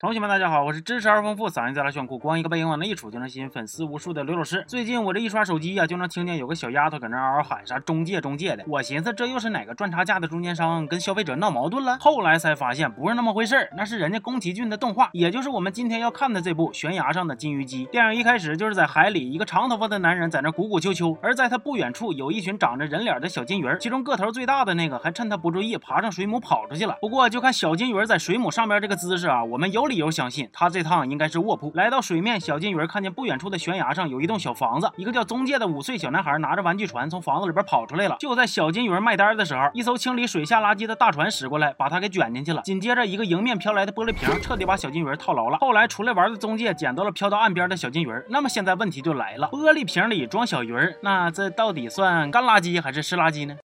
同学们，大家好，我是知识而丰富、嗓音再来炫酷、光一个背影往那一杵就能吸引粉丝无数的刘老师。最近我这一刷手机呀，就能听见有个小丫头搁那嗷嗷喊啥中介中介的。我寻思这又是哪个赚差价的中间商跟消费者闹矛盾了？后来才发现不是那么回事儿，那是人家宫崎骏的动画，也就是我们今天要看的这部《悬崖上的金鱼姬》。电影一开始就是在海里，一个长头发的男人在那鼓鼓秋秋，而在他不远处有一群长着人脸的小金鱼儿，其中个头最大的那个还趁他不注意爬上水母跑出去了。不过就看小金鱼在水母上边这个姿势啊，我们有理由相信他。这趟应该是卧铺。来到水面，小金鱼看见不远处的悬崖上有一栋小房子，一个叫中介的五岁小男孩拿着玩具船从房子里边跑出来了。就在小金鱼卖单的时候，一艘清理水下垃圾的大船驶过来，把他给卷进去了。紧接着，一个迎面飘来的玻璃瓶彻底把小金鱼套牢了。后来出来玩的中介捡到了飘到岸边的小金鱼，那么现在问题就来了：玻璃瓶里装小鱼儿，那这到底算干垃圾还是湿垃圾呢？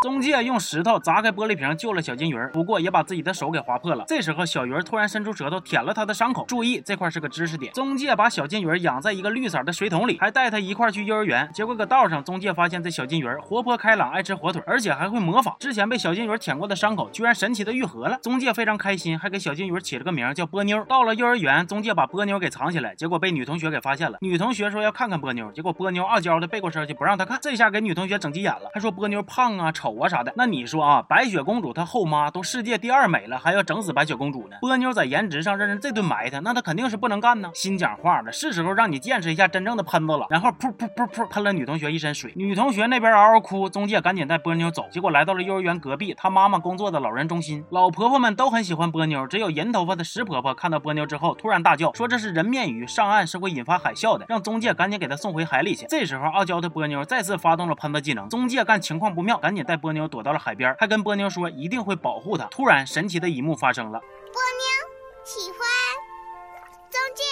中介用石头砸开玻璃瓶救了小金鱼儿，不过也把自己的手给划破了。这时候小鱼儿突然伸出舌头舔了他的伤口。注意这块是个知识点。中介把小金鱼儿养在一个绿色的水桶里，还带他一块去幼儿园。结果搁道上，中介发现这小金鱼儿活泼开朗，爱吃火腿，而且还会模仿。之前被小金鱼儿舔过的伤口居然神奇的愈合了。中介非常开心，还给小金鱼儿起了个名叫波妞。到了幼儿园，中介把波妞给藏起来，结果被女同学给发现了。女同学说要看看波妞，结果波妞傲娇的背过身去不让他看。这下给女同学整急眼了，还说波妞胖啊、丑啊啥的。那你。说啊，白雪公主她后妈都世界第二美了，还要整死白雪公主呢？波妞在颜值上让人这顿埋汰，那她肯定是不能干呢。心讲话了，是时候让你见识一下真正的喷子了。然后噗噗噗噗喷了女同学一身水，女同学那边嗷嗷哭，中介赶紧带波妞走。结果来到了幼儿园隔壁她妈妈工作的老人中心，老婆婆们都很喜欢波妞，只有银头发的石婆婆看到波妞之后突然大叫，说这是人面鱼，上岸是会引发海啸的，让中介赶紧给她送回海里去。这时候傲娇的波妞再次发动了喷子技能，中介干情况不妙，赶紧带波妞躲到了海边，还跟波妞说。一定会保护她。突然，神奇的一幕发生了。波妞喜欢中介，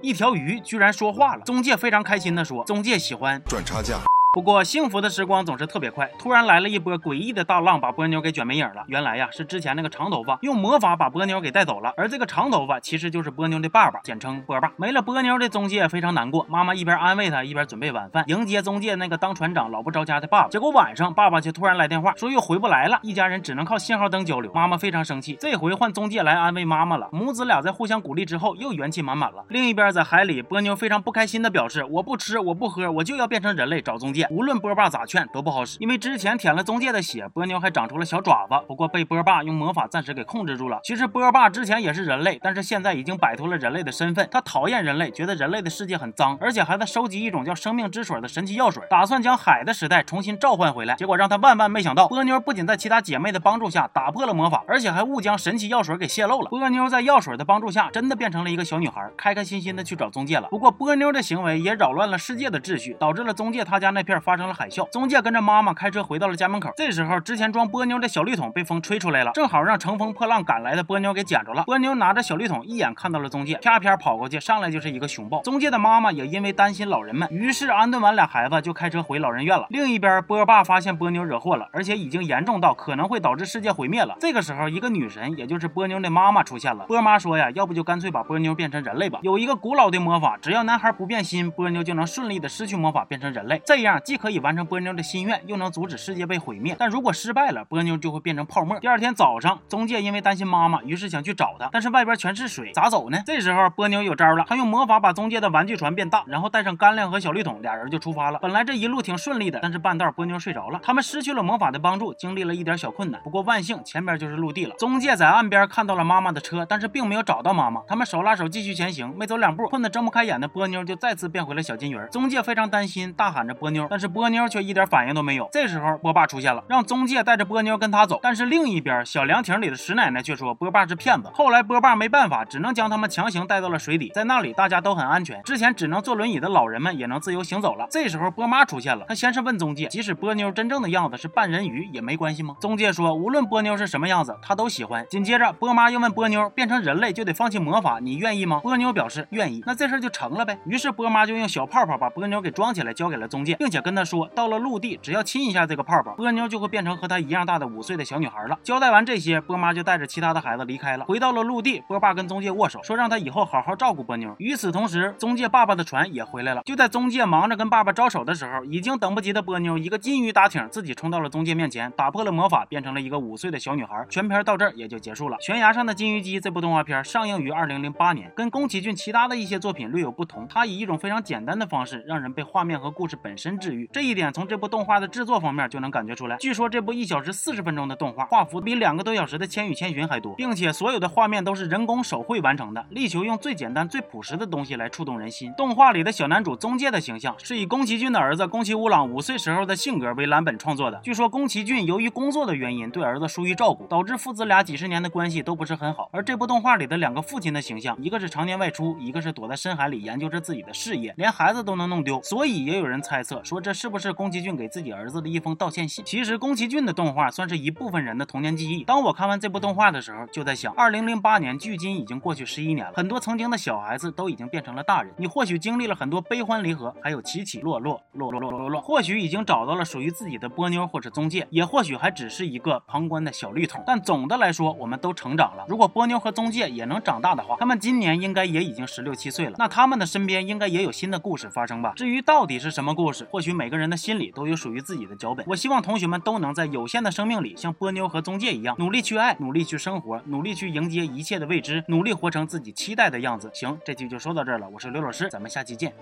一条鱼居然说话了。中介非常开心的说：“中介喜欢赚差价。”不过幸福的时光总是特别快，突然来了一波诡异的大浪，把波妞给卷没影了。原来呀，是之前那个长头发用魔法把波妞给带走了，而这个长头发其实就是波妞的爸爸，简称波爸。没了波妞的中介非常难过，妈妈一边安慰他，一边准备晚饭迎接中介那个当船长老不着家的爸爸。结果晚上爸爸却突然来电话说又回不来了，一家人只能靠信号灯交流。妈妈非常生气，这回换中介来安慰妈妈了。母子俩在互相鼓励之后又元气满满了。另一边在海里，波妞非常不开心的表示我不吃我不喝，我就要变成人类找中介，无论波爸咋。劝都不好使，因为之前舔了中介的血，波妞还长出了小爪子。不过被波霸用魔法暂时给控制住了。其实波霸之前也是人类，但是现在已经摆脱了人类的身份。他讨厌人类，觉得人类的世界很脏，而且还在收集一种叫生命之水的神奇药水，打算将海的时代重新召唤回来。结果让他万万没想到，波妞不仅在其他姐妹的帮助下打破了魔法，而且还误将神奇药水给泄露了。波妞在药水的帮助下，真的变成了一个小女孩，开开心心的去找中介了。不过波妞的行为也扰乱了世界的秩序，导致了中介他家那片发生了海啸。中介跟着妈妈。开车回到了家门口，这时候之前装波妞的小绿桶被风吹出来了，正好让乘风破浪赶来的波妞给捡着了。波妞拿着小绿桶，一眼看到了中介，啪啪跑过去，上来就是一个熊抱。中介的妈妈也因为担心老人们，于是安顿完俩孩子就开车回老人院了。另一边，波爸发现波妞惹祸了，而且已经严重到可能会导致世界毁灭了。这个时候，一个女神，也就是波妞的妈妈出现了。波妈说呀，要不就干脆把波妞变成人类吧。有一个古老的魔法，只要男孩不变心，波妞就能顺利的失去魔法变成人类，这样既可以完成波妞的心愿，又能阻止世界被。毁灭，但如果失败了，波妞就会变成泡沫。第二天早上，中介因为担心妈妈，于是想去找她，但是外边全是水，咋走呢？这时候波妞有招了，她用魔法把中介的玩具船变大，然后带上干粮和小绿桶，俩人就出发了。本来这一路挺顺利的，但是半道波妞睡着了，他们失去了魔法的帮助，经历了一点小困难。不过万幸，前边就是陆地了。中介在岸边看到了妈妈的车，但是并没有找到妈妈。他们手拉手继续前行，没走两步，困得睁不开眼的波妞就再次变回了小金鱼。中介非常担心，大喊着波妞，但是波妞却一点反应都没有。这时候波爸出现了，让中。介带着波妞跟他走，但是另一边小凉亭里的石奶奶却说波霸是骗子。后来波霸没办法，只能将他们强行带到了水底，在那里大家都很安全。之前只能坐轮椅的老人们也能自由行走了。这时候波妈出现了，她先是问中介，即使波妞真正的样子是半人鱼也没关系吗？中介说无论波妞是什么样子，他都喜欢。紧接着波妈又问波妞，变成人类就得放弃魔法，你愿意吗？波妞表示愿意，那这事就成了呗。于是波妈就用小泡泡把波妞给装起来，交给了中介，并且且跟他说，到了陆地，只要亲一下这个泡泡，波妞就会变成和他一样大的五岁的小女孩了。交代完这些，波妈就带着其他的孩子离开了，回到了陆地。波爸跟中介握手，说让他以后好好照顾波妞。与此同时，中介爸爸的船也回来了。就在中介忙着跟爸爸招手的时候，已经等不及的波妞一个金鱼打挺，自己冲到了中介面前，打破了魔法，变成了一个五岁的小女孩。全片到这儿也就结束了。悬崖上的金鱼姬这部动画片上映于二零零八年，跟宫崎骏其他的一些作品略有不同。它以一种非常简单的方式，让人被画面和故事本身治愈。这一点从这部动画的制作方面就能感觉出来。据说这部一小时四十分钟的动画，画幅比两个多小时的《千与千寻》还多，并且所有的画面都是人工手绘完成的，力求用最简单、最朴实的东西来触动人心。动画里的小男主宗介的形象是以宫崎骏的儿子宫崎吾朗五岁时候的性格为蓝本创作的。据说宫崎骏由于工作的原因，对儿子疏于照顾，导致父子俩几十年的关系都不是很好。而这部动画里的两个父亲的形象，一个是常年外出，一个是躲在深海里研究着自己的事业，连孩子都能弄丢。所以也有人猜测说，这是不是宫崎骏给自己儿子的一封道歉信？其实宫崎骏的动画算是一部分人的童年记忆。当我看完这部动画的时候，就在想，二零零八年距今已经过去十一年了，很多曾经的小孩子都已经变成了大人。你或许经历了很多悲欢离合，还有起起落落，落落落落落，或许已经找到了属于自己的波妞或者中介，也或许还只是一个旁观的小绿桶。但总的来说，我们都成长了。如果波妞和中介也能长大的话，他们今年应该也已经十六七岁了。那他们的身边应该也有新的故事发生吧？至于到底是什么故事，或许每个人的心里都有属于自己的脚本。我希望同学们都能在有限的生命里，像波妞和宗介一样，努力去爱，努力去生活，努力去迎接一切的未知，努力活成自己期待的样子。行，这期就说到这儿了。我是刘老师，咱们下期见。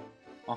啊。